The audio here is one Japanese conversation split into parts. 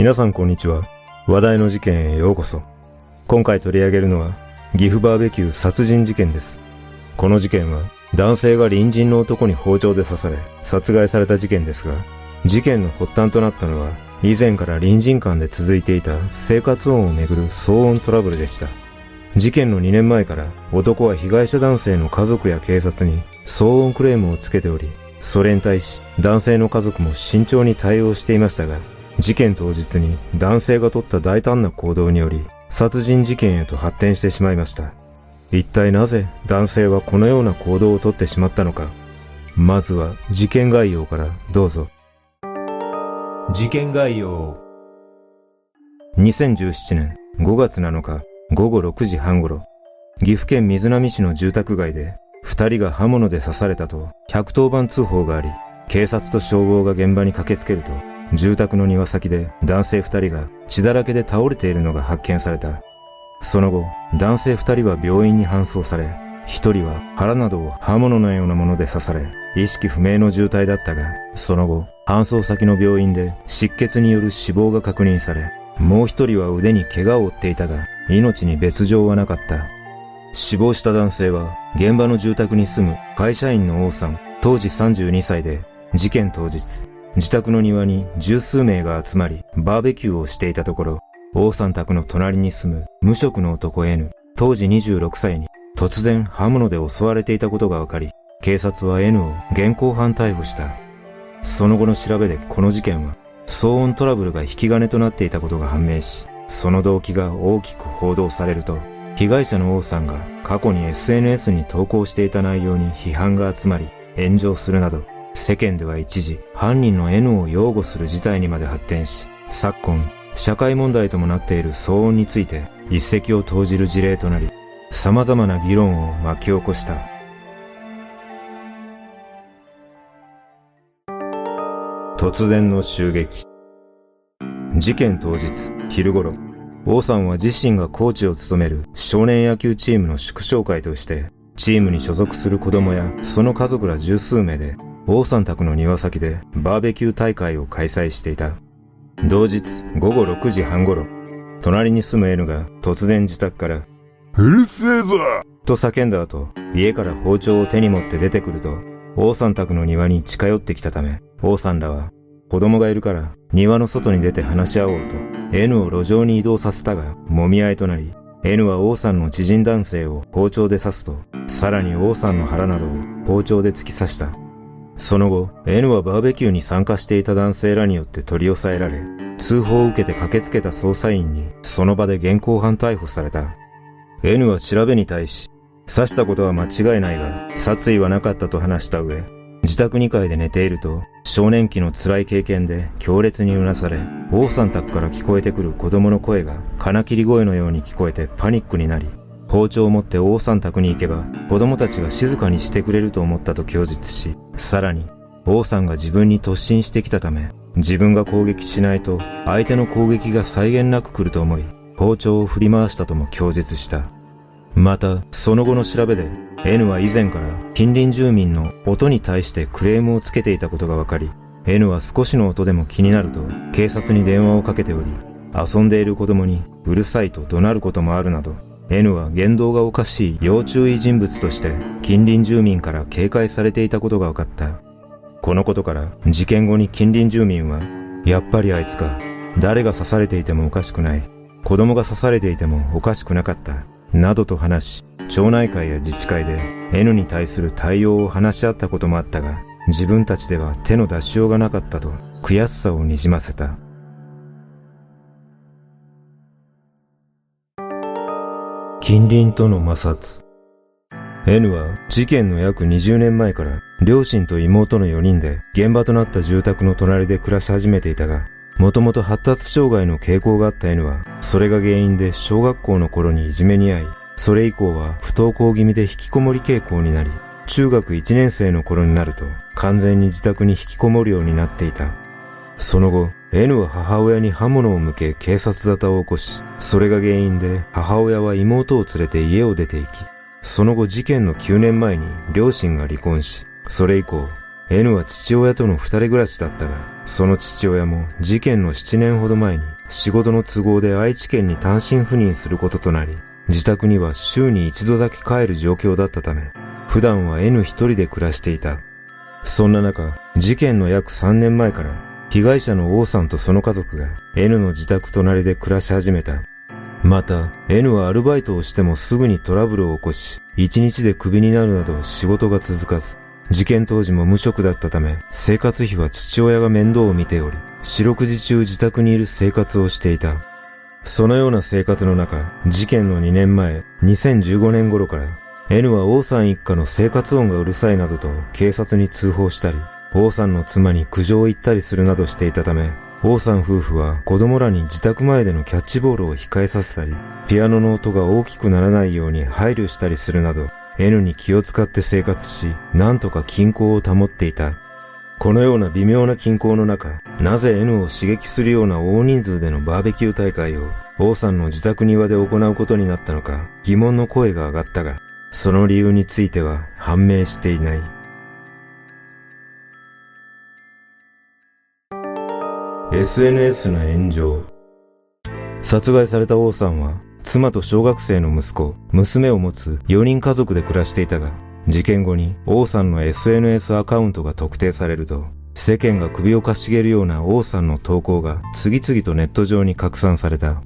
皆さんこんにちは。話題の事件へようこそ。今回取り上げるのは、岐阜バーベキュー殺人事件です。この事件は、男性が隣人の男に包丁で刺され、殺害された事件ですが、事件の発端となったのは、以前から隣人間で続いていた生活音をめぐる騒音トラブルでした。事件の2年前から男は被害者男性の家族や警察に騒音クレームをつけており、それに対し男性の家族も慎重に対応していましたが、事件当日に男性が取った大胆な行動により殺人事件へと発展してしまいました。一体なぜ男性はこのような行動をとってしまったのか。まずは事件概要からどうぞ。事件概要。2017年5月7日午後6時半頃、岐阜県水波市の住宅街で二人が刃物で刺されたと110番通報があり、警察と消防が現場に駆けつけると住宅の庭先で男性二人が血だらけで倒れているのが発見された。その後、男性二人は病院に搬送され、一人は腹などを刃物のようなもので刺され、意識不明の重体だったが、その後、搬送先の病院で失血による死亡が確認され、もう一人は腕に怪我を負っていたが、命に別状はなかった。死亡した男性は、現場の住宅に住む会社員の王さん、当時32歳で、事件当日、自宅の庭に十数名が集まり、バーベキューをしていたところ、王さん宅の隣に住む無職の男 N、当時26歳に突然刃物で襲われていたことが分かり、警察は N を現行犯逮捕した。その後の調べでこの事件は、騒音トラブルが引き金となっていたことが判明し、その動機が大きく報道されると、被害者の王さんが過去に SNS に投稿していた内容に批判が集まり、炎上するなど、世間では一時犯人の N を擁護する事態にまで発展し、昨今、社会問題ともなっている騒音について一石を投じる事例となり、様々な議論を巻き起こした。突然の襲撃。事件当日、昼頃、王さんは自身がコーチを務める少年野球チームの祝勝会として、チームに所属する子供やその家族ら十数名で王さん宅の庭先でバーベキュー大会を開催していた。同日午後6時半頃、隣に住む N が突然自宅から、うるせえぞと叫んだ後、家から包丁を手に持って出てくると、王さん宅の庭に近寄ってきたため、王さんらは、子供がいるから庭の外に出て話し合おうと、N を路上に移動させたが、揉み合いとなり、N は王さんの知人男性を包丁で刺すと、さらに王さんの腹などを包丁で突き刺した。その後、N はバーベキューに参加していた男性らによって取り押さえられ、通報を受けて駆けつけた捜査員にその場で現行犯逮捕された。N は調べに対し、刺したことは間違いないが、殺意はなかったと話した上、自宅2階で寝ていると、少年期の辛い経験で強烈にうなされ、王さん宅から聞こえてくる子供の声が金切り声のように聞こえてパニックになり、包丁を持って王さん宅に行けば子供たちが静かにしてくれると思ったと供述し、さらに王さんが自分に突進してきたため、自分が攻撃しないと相手の攻撃が際限なく来ると思い、包丁を振り回したとも供述した。また、その後の調べで N は以前から近隣住民の音に対してクレームをつけていたことが分かり、N は少しの音でも気になると警察に電話をかけており、遊んでいる子供にうるさいと怒鳴ることもあるなど、N は言動がおかしい要注意人物として近隣住民から警戒されていたことが分かった。このことから事件後に近隣住民は、やっぱりあいつか、誰が刺されていてもおかしくない、子供が刺されていてもおかしくなかった、などと話し、町内会や自治会で N に対する対応を話し合ったこともあったが、自分たちでは手の出しようがなかったと悔しさをにじませた。近隣との摩擦。N は事件の約20年前から両親と妹の4人で現場となった住宅の隣で暮らし始めていたが、もともと発達障害の傾向があった N は、それが原因で小学校の頃にいじめに遭い、それ以降は不登校気味で引きこもり傾向になり、中学1年生の頃になると完全に自宅に引きこもるようになっていた。その後、N は母親に刃物を向け警察沙汰を起こし、それが原因で母親は妹を連れて家を出て行き、その後事件の9年前に両親が離婚し、それ以降、N は父親との二人暮らしだったが、その父親も事件の7年ほど前に仕事の都合で愛知県に単身赴任することとなり、自宅には週に一度だけ帰る状況だったため、普段は N 一人で暮らしていた。そんな中、事件の約3年前から、被害者の王さんとその家族が N の自宅隣で暮らし始めた。また、N はアルバイトをしてもすぐにトラブルを起こし、一日でクビになるなど仕事が続かず、事件当時も無職だったため、生活費は父親が面倒を見ており、四六時中自宅にいる生活をしていた。そのような生活の中、事件の2年前、2015年頃から、N は王さん一家の生活音がうるさいなどと警察に通報したり、王さんの妻に苦情を言ったりするなどしていたため、王さん夫婦は子供らに自宅前でのキャッチボールを控えさせたり、ピアノの音が大きくならないように配慮したりするなど、N に気を使って生活し、なんとか均衡を保っていた。このような微妙な均衡の中、なぜ N を刺激するような大人数でのバーベキュー大会を王さんの自宅庭で行うことになったのか疑問の声が上がったが、その理由については判明していない。SNS の炎上。殺害された王さんは、妻と小学生の息子、娘を持つ4人家族で暮らしていたが、事件後に王さんの SNS アカウントが特定されると、世間が首をかしげるような王さんの投稿が次々とネット上に拡散された。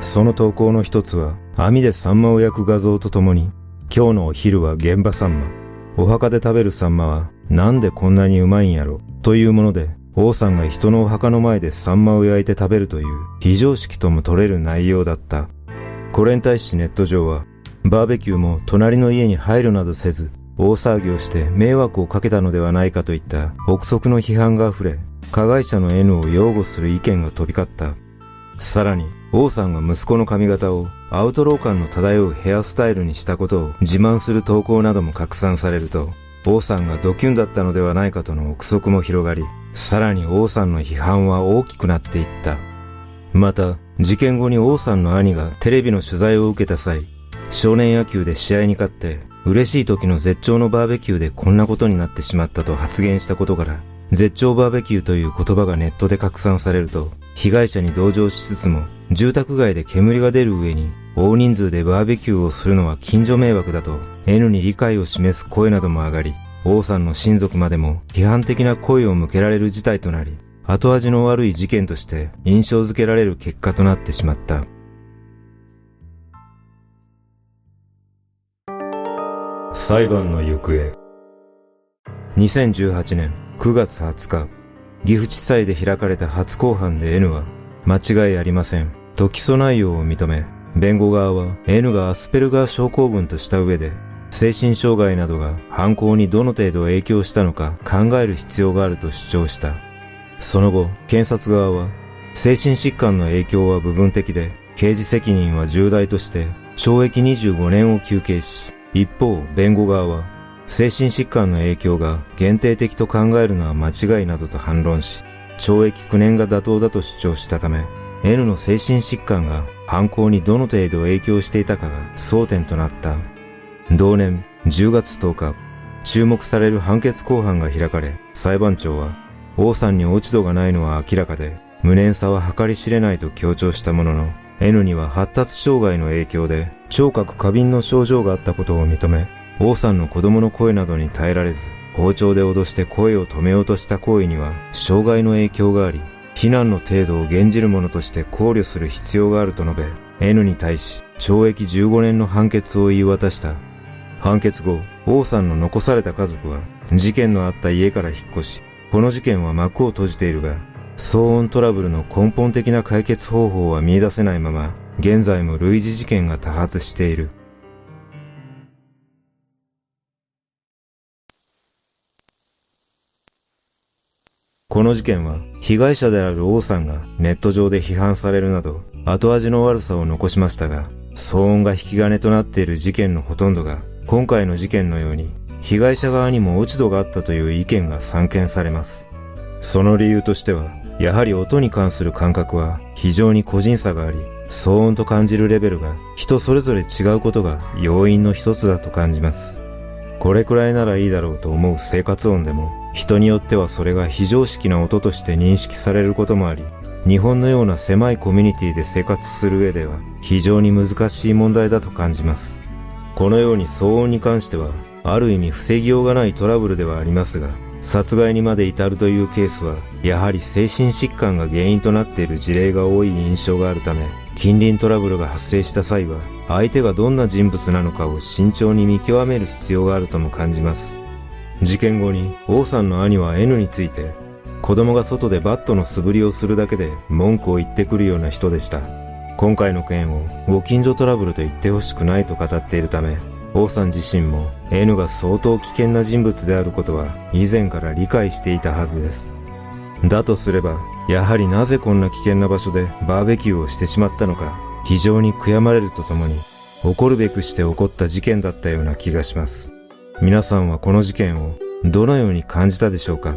その投稿の一つは、網でサンマを焼く画像とともに、今日のお昼は現場サンマ。お墓で食べるサンマは、なんでこんなにうまいんやろ、というもので、王さんが人のお墓の前でサンマを焼いて食べるという非常識とも取れる内容だった。これに対しネット上は、バーベキューも隣の家に入るなどせず、大騒ぎをして迷惑をかけたのではないかといった憶測の批判が溢れ、加害者の N を擁護する意見が飛び交った。さらに、王さんが息子の髪型をアウトロー感の漂うヘアスタイルにしたことを自慢する投稿なども拡散されると、王さんがドキュンだったのではないかとの憶測も広がり、さらに王さんの批判は大きくなっていった。また、事件後に王さんの兄がテレビの取材を受けた際、少年野球で試合に勝って、嬉しい時の絶頂のバーベキューでこんなことになってしまったと発言したことから、絶頂バーベキューという言葉がネットで拡散されると、被害者に同情しつつも、住宅街で煙が出る上に、大人数でバーベキューをするのは近所迷惑だと、N に理解を示す声なども上がり、王さんの親族までも批判的な声を向けられる事態となり、後味の悪い事件として印象づけられる結果となってしまった。裁判の行方2018年9月20日、岐阜地裁で開かれた初公判で N は、間違いありません、と起訴内容を認め、弁護側は N がアスペルガー症候群とした上で、精神障害などが犯行にどの程度影響したのか考える必要があると主張した。その後、検察側は、精神疾患の影響は部分的で、刑事責任は重大として、懲役25年を求刑し、一方、弁護側は、精神疾患の影響が限定的と考えるのは間違いなどと反論し、懲役9年が妥当だと主張したため、N の精神疾患が犯行にどの程度影響していたかが争点となった。同年10月10日、注目される判決公判が開かれ、裁判長は王さんに落ち度がないのは明らかで、無念さは計り知れないと強調したものの、N には発達障害の影響で、聴覚過敏の症状があったことを認め、王さんの子供の声などに耐えられず、包丁で脅して声を止めようとした行為には、障害の影響があり、非難の程度を減じるものとして考慮する必要があると述べ、N に対し、懲役15年の判決を言い渡した。判決後、王さんの残された家族は事件のあった家から引っ越し、この事件は幕を閉じているが、騒音トラブルの根本的な解決方法は見出せないまま、現在も類似事件が多発している。この事件は被害者である王さんがネット上で批判されるなど後味の悪さを残しましたが騒音が引き金となっている事件のほとんどが今回の事件のように被害者側にも落ち度があったという意見が散見されます。その理由としてはやはり音に関する感覚は非常に個人差があり騒音と感じるレベルが人それぞれ違うことが要因の一つだと感じます。これくらいならいいだろうと思う生活音でも人によってはそれが非常識な音として認識されることもあり日本のような狭いコミュニティで生活する上では非常に難しい問題だと感じます。このように騒音に関してはある意味防ぎようがないトラブルではありますが殺害にまで至るというケースはやはり精神疾患が原因となっている事例が多い印象があるため近隣トラブルが発生した際は相手がどんな人物なのかを慎重に見極める必要があるとも感じます。事件後に王さんの兄は N について子供が外でバットの素振りをするだけで文句を言ってくるような人でした。今回の件をご近所トラブルと言ってほしくないと語っているため、王さん自身も N が相当危険な人物であることは以前から理解していたはずです。だとすれば、やはりなぜこんな危険な場所でバーベキューをしてしまったのか、非常に悔やまれるとともに、起こるべくして起こった事件だったような気がします。皆さんはこの事件をどのように感じたでしょうか？